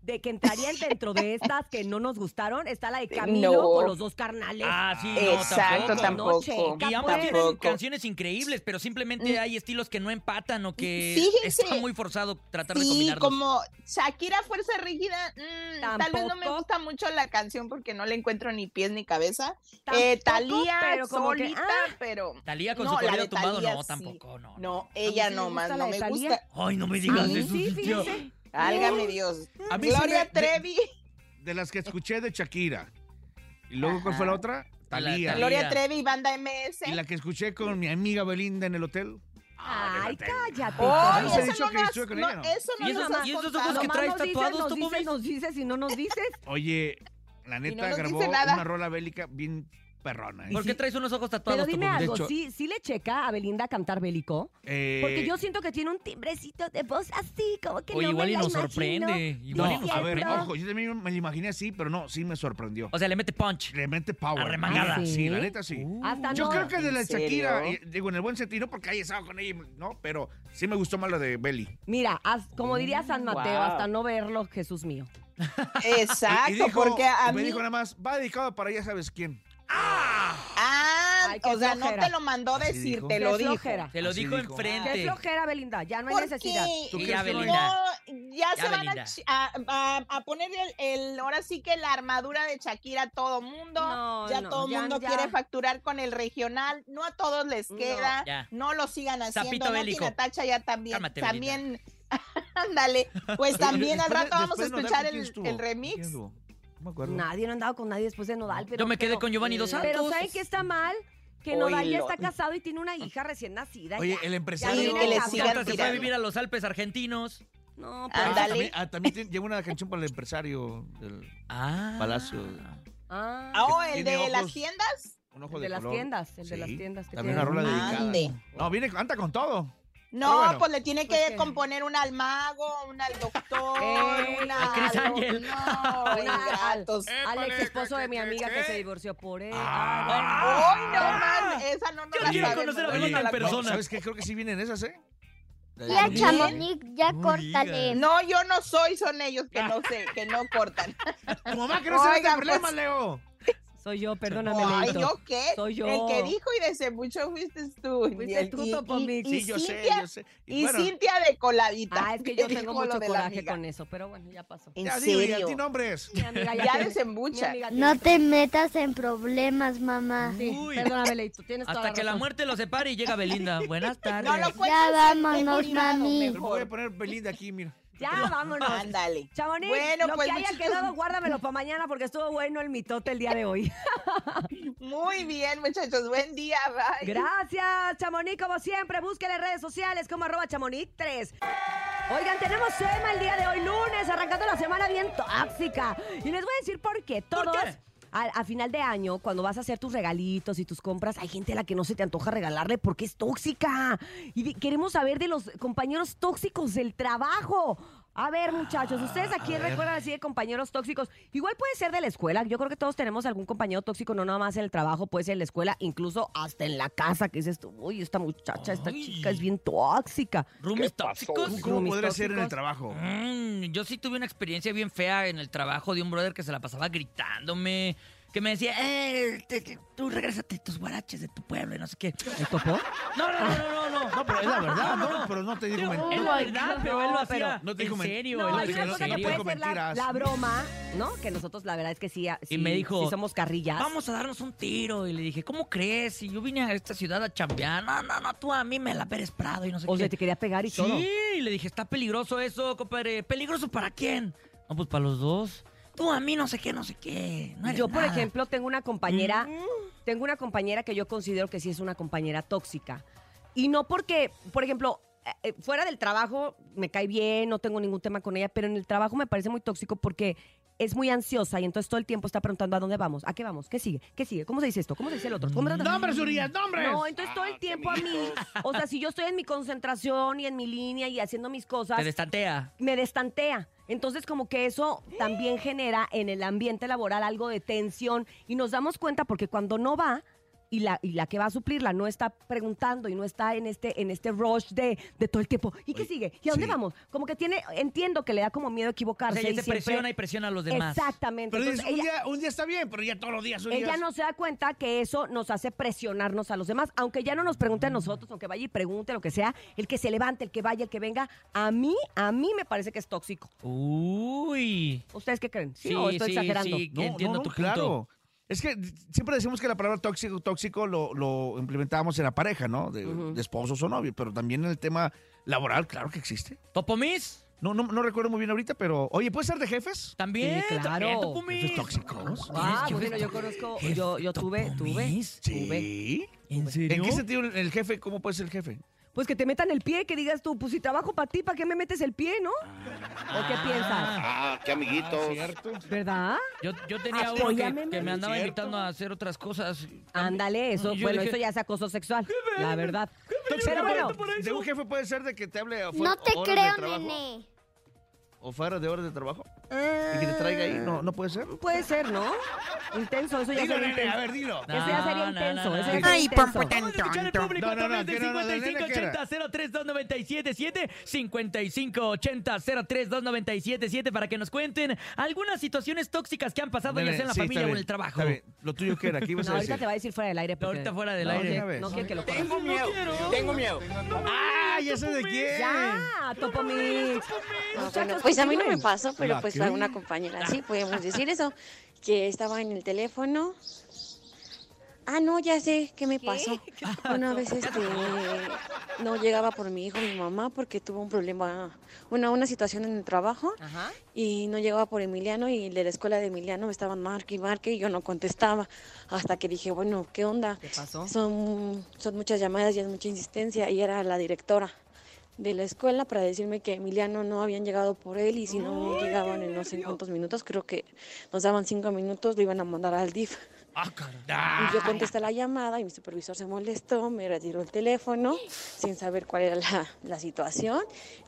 de que entrarían dentro de estas que no nos gustaron. Está la de Camilo No. con los dos carnales. Ah, sí, no, Exacto, tampoco. tampoco. No, checa, Y ambos pues. tienen Tampoco. canciones increíbles, pero simplemente Mm. hay estilos que no empatan o que Fíjense. está muy forzado tratar de Sí, combinarlos. como Shakira Fuerza Rígida, mm, tal vez no me Tampoco. gusta mucho la canción porque no le encuentro ni pies ni cabeza. Tampoco, eh, Talía pero como que, solita, ah. pero Talía con No, su la corrido de tumbado, no, sí. tampoco, no. no, ella no gusta más, no de me gusta. Ay, no me digas eso, sí. Álgame Dios. A mí sí Gloria me- Trevi. De las que escuché de Shakira. ¿Y luego cuál fue la otra? Talía. Gloria Trevi, banda MS. Y la que escuché con mi amiga Belinda en el hotel. Ay, cállate. He eso dicho no que nos- con no, ella, ¿no? eso no ¿Y esos- nos y esos ojos que traes nos dices, tatuados, nos tú, dices, Bobis? nos dices y no nos dices. Oye, la neta nos grabó una rola bélica bien perrona. ¿eh? ¿Por qué traes unos ojos tatuados, Pero dime de algo, hecho- ¿sí, ¿sí le checa a Belinda cantar bélico? Eh, Porque yo siento que tiene un timbrecito de voz así, como que Oye, no igual me y la nos imagino. sorprende. No, Igual y nos a ver, sorprende. ojo, yo también me la imaginé así, pero no, sí me sorprendió. O sea, le mete punch. Le mete power. Arremangada. ¿Ah, sí? Sí, la neta sí. Hasta Yo no. creo que de la ¿En Shakira, serio? eh, digo en el buen sentido, no porque haya estado con ella, no, pero sí me gustó más la de Belly. Mira, como diría San Mateo, Wow. hasta no verlo, Jesús mío. Exacto, Y- y dijo- porque a y me mí... dijo nada más, va dedicado para ya sabes quién. Ah, Ay, qué o sea, no flojera. te lo mandó Así decir, dijo. te Qué lo dijo. flojera. Te lo Así dijo dijo. Qué enfrente. flojera, Belinda, ya no hay necesidad. ¿Tú Y crees ya, que no? Belinda. No, ya, Ya, se van a, a, a- a poner el, el- ahora sí que la armadura de Shakira a todo mundo. No, ya no, todo ya- mundo ya. quiere facturar con el regional. No a todos les No, queda. ya. No, lo sigan haciendo. Sapito no, bélico. Natacha ya también. Cálmate, también. Ándale. Pues también al rato vamos a escuchar ¿con quién el, remix. No me acuerdo. Nadie no ha andado con nadie después de Nodal, pero... Yo me quedé pero- con Giovanni Dos Santos. Pero ¿saben qué está mal? Que Nodal ya está casado y tiene una hija recién nacida. Oye, ya. el Ya empresario. viene que le casado. sigan se fue a tirando. vivir a los Alpes argentinos. No, pero... Ándale. También, ah, también tiene- lleva una canción para el empresario del Ah. Palacio. Ah, Ah, oh, el tiene de las ojos- tiendas. Un ojo el de, de las color. tiendas, el de las Sí, tiendas. que También tiene. una rola dedicada. Ande. No, viene, canta con todo. No, bueno. pues le tiene que componer una al mago, una al doctor, Ey, una a Chris al- Ángel. No, Una al- ingratos. Al ex esposo de mi amiga que se divorció por él. Ah. ¡Ay, no más! Esa no nos Yo la quiero sabemos. conocer a Belinda en no, persona. ¿Sabes qué? Creo que sí vienen esas, ¿eh? Ya, ¿También? Chamonix, ya No córtale. No, yo no soy, son ellos que no sé, que no cortan. Tu mamá que no se mete Oigan, problemas, pues- Leo. Soy yo, perdóname. Ay, Leito. ¿yo qué? Soy yo. El que dijo y desde mucho fuiste tú. Fuiste Y- tú, y- Topomix. y- Sí, yo y sé, Cintia- yo sé. Y bueno, Cintia de coladita. Ah, es que yo tengo lo mucho coraje con eso, pero bueno, ya pasó. ¿En ya digo, y a serio? ti nombres. Mi amiga Ya desembucha. mi amiga No te metas en problemas, mamá. Sí, Uy. perdóname, Leito, tienes toda Hasta que la muerte los separe y llega Belinda. Buenas tardes. No lo Ya vámonos, mami. Voy a poner Belinda aquí, mira. Ya, vámonos. Ándale. Chamonix, Bueno, lo pues, que haya quedado, guárdamelo para mañana porque estuvo bueno el mitote el día de hoy. Muy bien, muchachos. Buen día. Bye. Gracias, Chamonix, como siempre. Búsquele en redes sociales como arroba chamonix3. Oigan, tenemos tema el día de hoy, lunes, arrancando la semana bien tóxica. Y les voy a decir por qué. ¿Por Todos, qué? Al- A, final de año, cuando vas a hacer tus regalitos y tus compras, hay gente a la que no se te antoja regalarle porque es tóxica. Y queremos saber de los compañeros tóxicos del trabajo. A ver, muchachos, ¿ustedes a quién recuerdan así de compañeros tóxicos? Igual puede ser de la escuela. Yo creo que todos tenemos algún compañero tóxico, no nada más en el trabajo, puede ser en la escuela, incluso hasta en la casa, que dices tú, uy, esta muchacha, esta Ay. chica es bien tóxica. ¿Roomies tóxicos? ¿Cómo podría ser en el trabajo? Mm, yo sí tuve una experiencia bien fea en el trabajo de un brother que se la pasaba gritándome. Que me decía, eh, te- te- tú regrésate tus guaraches de tu pueblo y no sé qué. ¿El topó? No, no, no, no, no. no. No, pero es la verdad, ¿no? Pero no te digo Digo, mentiras. es la verdad, pero él lo No, hacía pero- No te en dijo men- serio. No, hacía una cosa que puede ser la, mentiras. la broma, ¿no? Que nosotros la verdad es que sí, sí- me dijo, sí somos carrillas. Vamos a darnos un tiro. Y le dije, ¿cómo crees? Si yo vine a esta ciudad a chambear. No, no, no, tú a mí me la Pérez Prado y no sé O qué. sea, te quería pegar y sí, todo. y le dije, está peligroso eso, compadre. ¿Peligroso para quién? No, pues para los dos. Tú a mí no sé qué, no sé qué. No Yo, por nada. ejemplo, tengo una compañera, tengo una compañera que yo considero que sí es una compañera tóxica. Y no porque, por ejemplo, eh, eh, fuera del trabajo me cae bien, no tengo ningún tema con ella, pero en el trabajo me parece muy tóxico porque es muy ansiosa y entonces todo el tiempo está preguntando a dónde vamos, a qué vamos, qué sigue, qué sigue, cómo se dice esto, cómo se dice el otro. ¿Cómo- ¡Nombres, Urias, nombres! No, entonces todo el tiempo a mí, o sea, si yo estoy en mi concentración y en mi línea y haciendo mis cosas, Te destantea. me destantea. Entonces, como que eso también genera en el ambiente laboral algo de tensión y nos damos cuenta porque cuando no va y la, y la que va a suplirla no está preguntando y no está en este, en este rush de, de todo el tiempo. ¿Y qué sigue? ¿Y a dónde sí. vamos? Como que tiene, entiendo que le da como miedo O equivocarse. sea, ella y se siempre- presiona y presiona a los demás. Exactamente. Pero Entonces, dices, un, día, un día está bien, pero ya todos los días, ella no se da cuenta que eso nos hace presionarnos a los demás, aunque ya no nos pregunte a nosotros, aunque vaya y pregunte lo que sea, el que se levante, el que vaya, el que venga, a mí, a mí me parece que es tóxico. Uy. ¿Ustedes qué creen? ¿Sí, Sí, o estoy sí, exagerando? sí. No, entiendo no, no, tu punto. claro. Es que siempre decimos que la palabra tóxico, tóxico lo, lo implementamos en la pareja, ¿no? De, de esposos o novios, pero también en el tema laboral, claro que existe. ¿Topomis? No, no, no recuerdo muy bien ahorita, pero oye, ¿puede ser de jefes? También, Sí, claro. también, Topomis. ¿Jefes tóxicos? Ah, ¿Jefes bueno, yo conozco, yo, yo tuve, tuve, topomis? tuve. Sí. ¿En serio? ¿En qué sentido el jefe? ¿Cómo puede ser el jefe? Pues que te metan el pie, que digas tú, pues si trabajo para ti, ¿para qué me metes el pie, no? ¿O qué piensas? Ah, qué amiguitos. ¿Verdad? Yo, yo tenía uno Apóyame, que, que me andaba ¿Cierto? invitando a hacer otras cosas. Ándale, eso, Yo bueno, dije, eso ya es acoso sexual, la verdad. Pero bueno, de un jefe puede ser de que te hable No afuera- te horas de creo, nene. O fuera de horas de trabajo. Y que te traiga ahí, ¿no, no puede ser? puede ser, ¿no? Intenso, eso ya Dilo, sería nene, intenso. a ver, dilo. Eso ya sería No, no, intenso, no, eso no. ya sería Ay, intenso. pompo tan Vamos a escuchar al público No, no, a través no, del que no, no, nene, que 5580-032977, 5580-032977 para que nos cuenten algunas situaciones tóxicas que han pasado ya Nene, sea en la sí, familia o en bien, el trabajo. está bien. Lo tuyo que era, aquí ibas No, a ahorita decir. te va a decir fuera del aire. porque- Ahorita fuera del No, aire. de una vez. No quiere que lo Tengo conozca. miedo, tengo miedo. ¡Ah, ya sé de quién! Ya, Topo Mix. Bueno, pues a mí no me pasó, pero pues a una compañera sí podemos decir eso, que estaba en el teléfono. Ah, no, ya sé qué me pasó. Una vez este no llegaba por mi hijo, mi mamá, porque tuvo un problema, una, una situación en el trabajo Ajá. y no llegaba por Emiliano y de la escuela de Emiliano me estaban marque y marque y yo no contestaba hasta que dije, bueno, ¿qué onda? ¿Qué pasó? Son, son muchas llamadas y es mucha insistencia y era la directora de la escuela para decirme que Emiliano no habían llegado por él y si no llegaban en no sé cuántos minutos, creo que nos daban cinco minutos, lo iban a mandar al DIF. Ah. Y yo contesté la llamada y mi supervisor se molestó, me retiró el teléfono sin saber cuál era la, la situación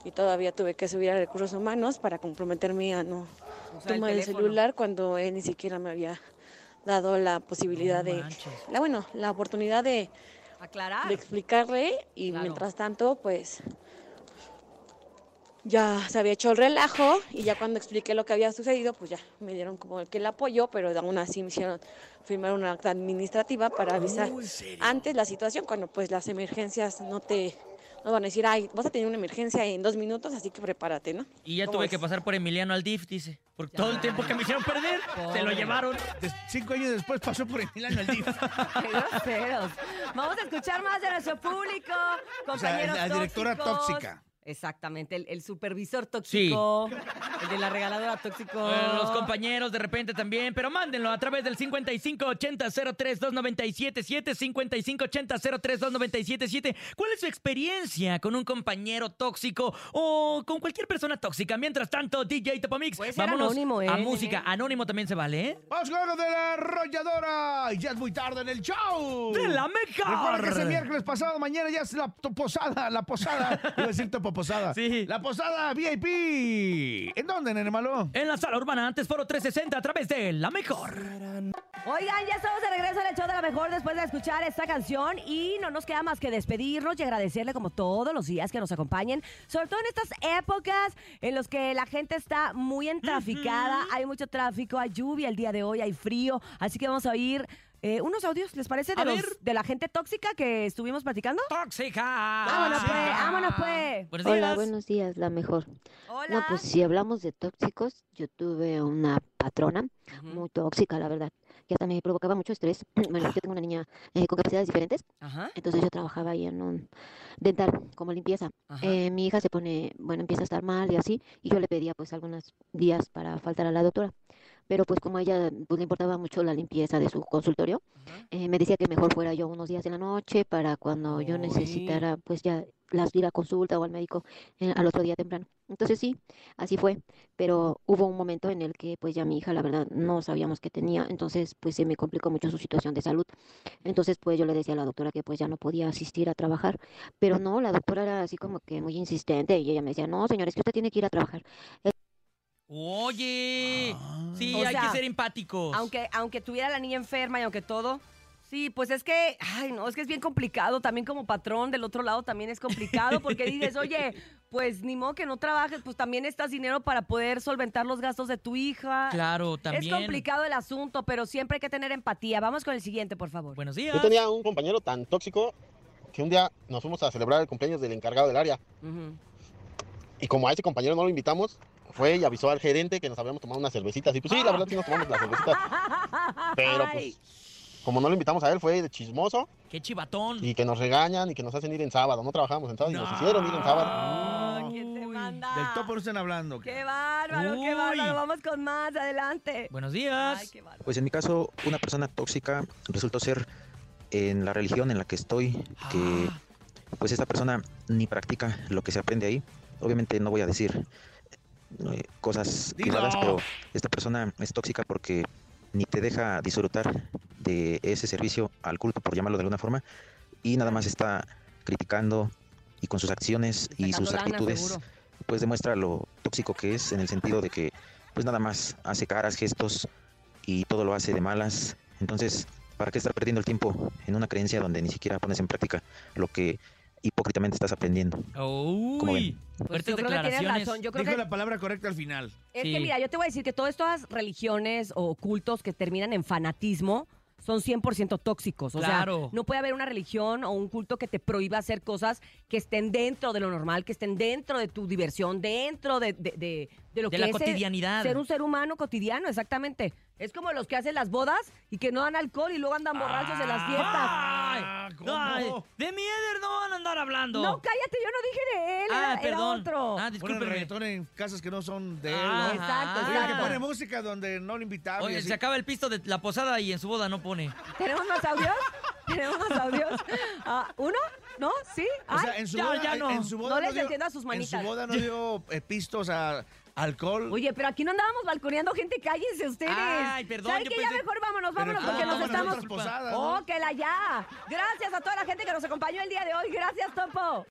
y todavía tuve que subir a recursos humanos para comprometerme a no tomar el, celular cuando él ni siquiera me había dado la posibilidad No de, la, bueno, la oportunidad de, Aclarar. de explicarle y Claro. mientras tanto pues ya se había hecho el relajo y ya cuando expliqué lo que había sucedido, pues ya me dieron como que el apoyo, pero aún así me hicieron firmar una acta administrativa para avisar antes la situación, cuando pues las emergencias no te no van a decir, ay, vas a tener una emergencia en dos minutos, así que prepárate, ¿no? Y ya ¿Cómo tuve que pasar por Emiliano al DIF, dice. Por todo el tiempo que me hicieron perder, se lo llevaron. Cinco años después pasó por Emiliano al DIF. Qué groseros. Vamos a escuchar más de nuestro público, O sea, la directora tóxicos. tóxica. Exactamente, el, el supervisor tóxico, el de la regaladora tóxico. Eh, Los compañeros de repente también, pero mándenlo a través del 5580-032977, 5580-032977. ¿Cuál es su experiencia con un compañero tóxico o con cualquier persona tóxica? Mientras tanto, DJ Topomix, vámonos anónimo, ¿eh, a nene? música. Anónimo también se vale, ¿eh? Vamos con de la arrolladora. Y ya es muy tarde en el show. ¡De la mejor! Recuerda que ese miércoles pasado, mañana ya es la posada, la posada. Iba a decir topo posada. Sí. La posada VIP. ¿En dónde, nene malo? En la sala urbana, antes foro 360, a través de La Mejor. Oigan, ya estamos de regreso en el show de la mejor después de escuchar esta canción y no nos queda más que despedirnos y agradecerle como todos los días que nos acompañen, sobre todo en estas épocas en los que la gente está muy entraficada, hay mucho tráfico, hay lluvia el día de hoy, hay frío, así que vamos a oír eh, unos audios, ¿les parece? De, A los- ver. de la gente tóxica que estuvimos platicando. ¡Tóxica! Vámonos pues, vámonos pues. Buenos Hola, días. buenos días, la mejor. Hola. No, pues si hablamos de tóxicos, yo tuve una patrona muy tóxica, la verdad, que hasta me provocaba mucho estrés. Bueno, yo tengo una niña eh, con capacidades diferentes, Ajá. entonces yo trabajaba ahí en un dental como limpieza. Ajá. Eh, mi hija se pone, bueno, empieza a estar mal y así, y yo le pedía pues algunos días para faltar a la doctora. Pero pues como a ella pues, le importaba mucho la limpieza de su consultorio, eh, me decía que mejor fuera yo unos días en la noche para cuando yo necesitara pues ya las ir a consulta o al médico eh, al otro día temprano. Entonces sí, así fue, pero hubo un momento en el que pues ya mi hija la verdad no sabíamos qué tenía, entonces pues se me complicó mucho su situación de salud. Entonces pues yo le decía a la doctora que pues ya no podía asistir a trabajar, pero no, la doctora era así como que muy insistente y ella me decía, no señor, es que usted tiene que ir a trabajar. Eh, Oye, sí, O hay sea, que ser empáticos. Aunque, aunque tuviera la niña enferma y aunque todo. Sí, pues es que, ay, no, es que es bien complicado. También como patrón del otro lado también es complicado porque dices, oye, pues ni modo que no trabajes, pues también estás dinero para poder solventar los gastos de tu hija. Claro, también. Es complicado el asunto, pero siempre hay que tener empatía. Vamos con el siguiente, por favor. Buenos Yo tenía un compañero tan tóxico que un día nos fuimos a celebrar el cumpleaños del encargado del área. Y como a ese compañero no lo invitamos, fue y avisó al gerente que nos habíamos tomado unas cervecitas. Y pues sí, la verdad sí nos tomamos las cervecitas. Pero pues, como no lo invitamos a él, fue de chismoso. ¡Qué chivatón! Y que nos regañan y que nos hacen ir en sábado. No trabajamos en sábado y nos hicieron ir en sábado. ¿Quién te manda? Del topo no estén hablando. ¡Qué bárbaro, qué bárbaro! Vamos con más, adelante. Buenos días. Ay, qué bárbaro. Pues en mi caso, una persona tóxica resultó ser en la religión en la que estoy, que pues esta persona ni practica lo que se aprende ahí. Obviamente no voy a decir eh, cosas privadas, pero esta persona es tóxica porque ni te deja disfrutar de ese servicio al culto, por llamarlo de alguna forma, y nada más está criticando y con sus acciones y sus actitudes pues demuestra lo tóxico que es en el sentido de que pues nada más hace caras, gestos y todo lo hace de malas. Entonces, ¿para qué estar perdiendo el tiempo en una creencia donde ni siquiera pones en práctica lo que hipócritamente estás aprendiendo? ¿Cómo ven? Pues yo creo que tienes razón. Yo creo Dijo que la palabra correcta al final. Es que mira, yo te voy a decir que todas estas religiones o cultos que terminan en fanatismo son 100% tóxicos. O Claro. sea, no puede haber una religión o un culto que te prohíba hacer cosas que estén dentro de lo normal, que estén dentro de tu diversión, dentro de, de, de- de lo De que la es cotidianidad. Ser un ser humano cotidiano, exactamente. Es como los que hacen las bodas y que no dan alcohol y luego andan borrachos en las fiestas. Ay, de mi Eder no van a andar hablando. No, cállate, yo no dije de él, Ah, era, era perdón. otro. Ah, Ponen discúlpeme. reggaetón en casas que no son de él. Ah, ¿no? exacto, Oiga, que pone música donde no lo invitaron. y Oye, así. se acaba el pisto de la posada y en su boda no pone. ¿Tenemos más audios? ¿Tenemos más audios? Ah, ¿Uno? ¿No? ¿Sí? O sea, Ay, en su ya, boda, ya en- en su boda no les dio- entiendo a sus manitas. En su boda no dio eh, pisto, o sea, alcohol. Oye, pero aquí no andábamos balconeando gente, cállense ustedes. Ay, perdón, ¿Saben yo qué? Ya mejor vámonos, vámonos, ¿cómo porque nos estamos... posadas, no? ¡Oh, que la ya! Gracias a toda la gente que nos acompañó el día de hoy. Gracias, Topo.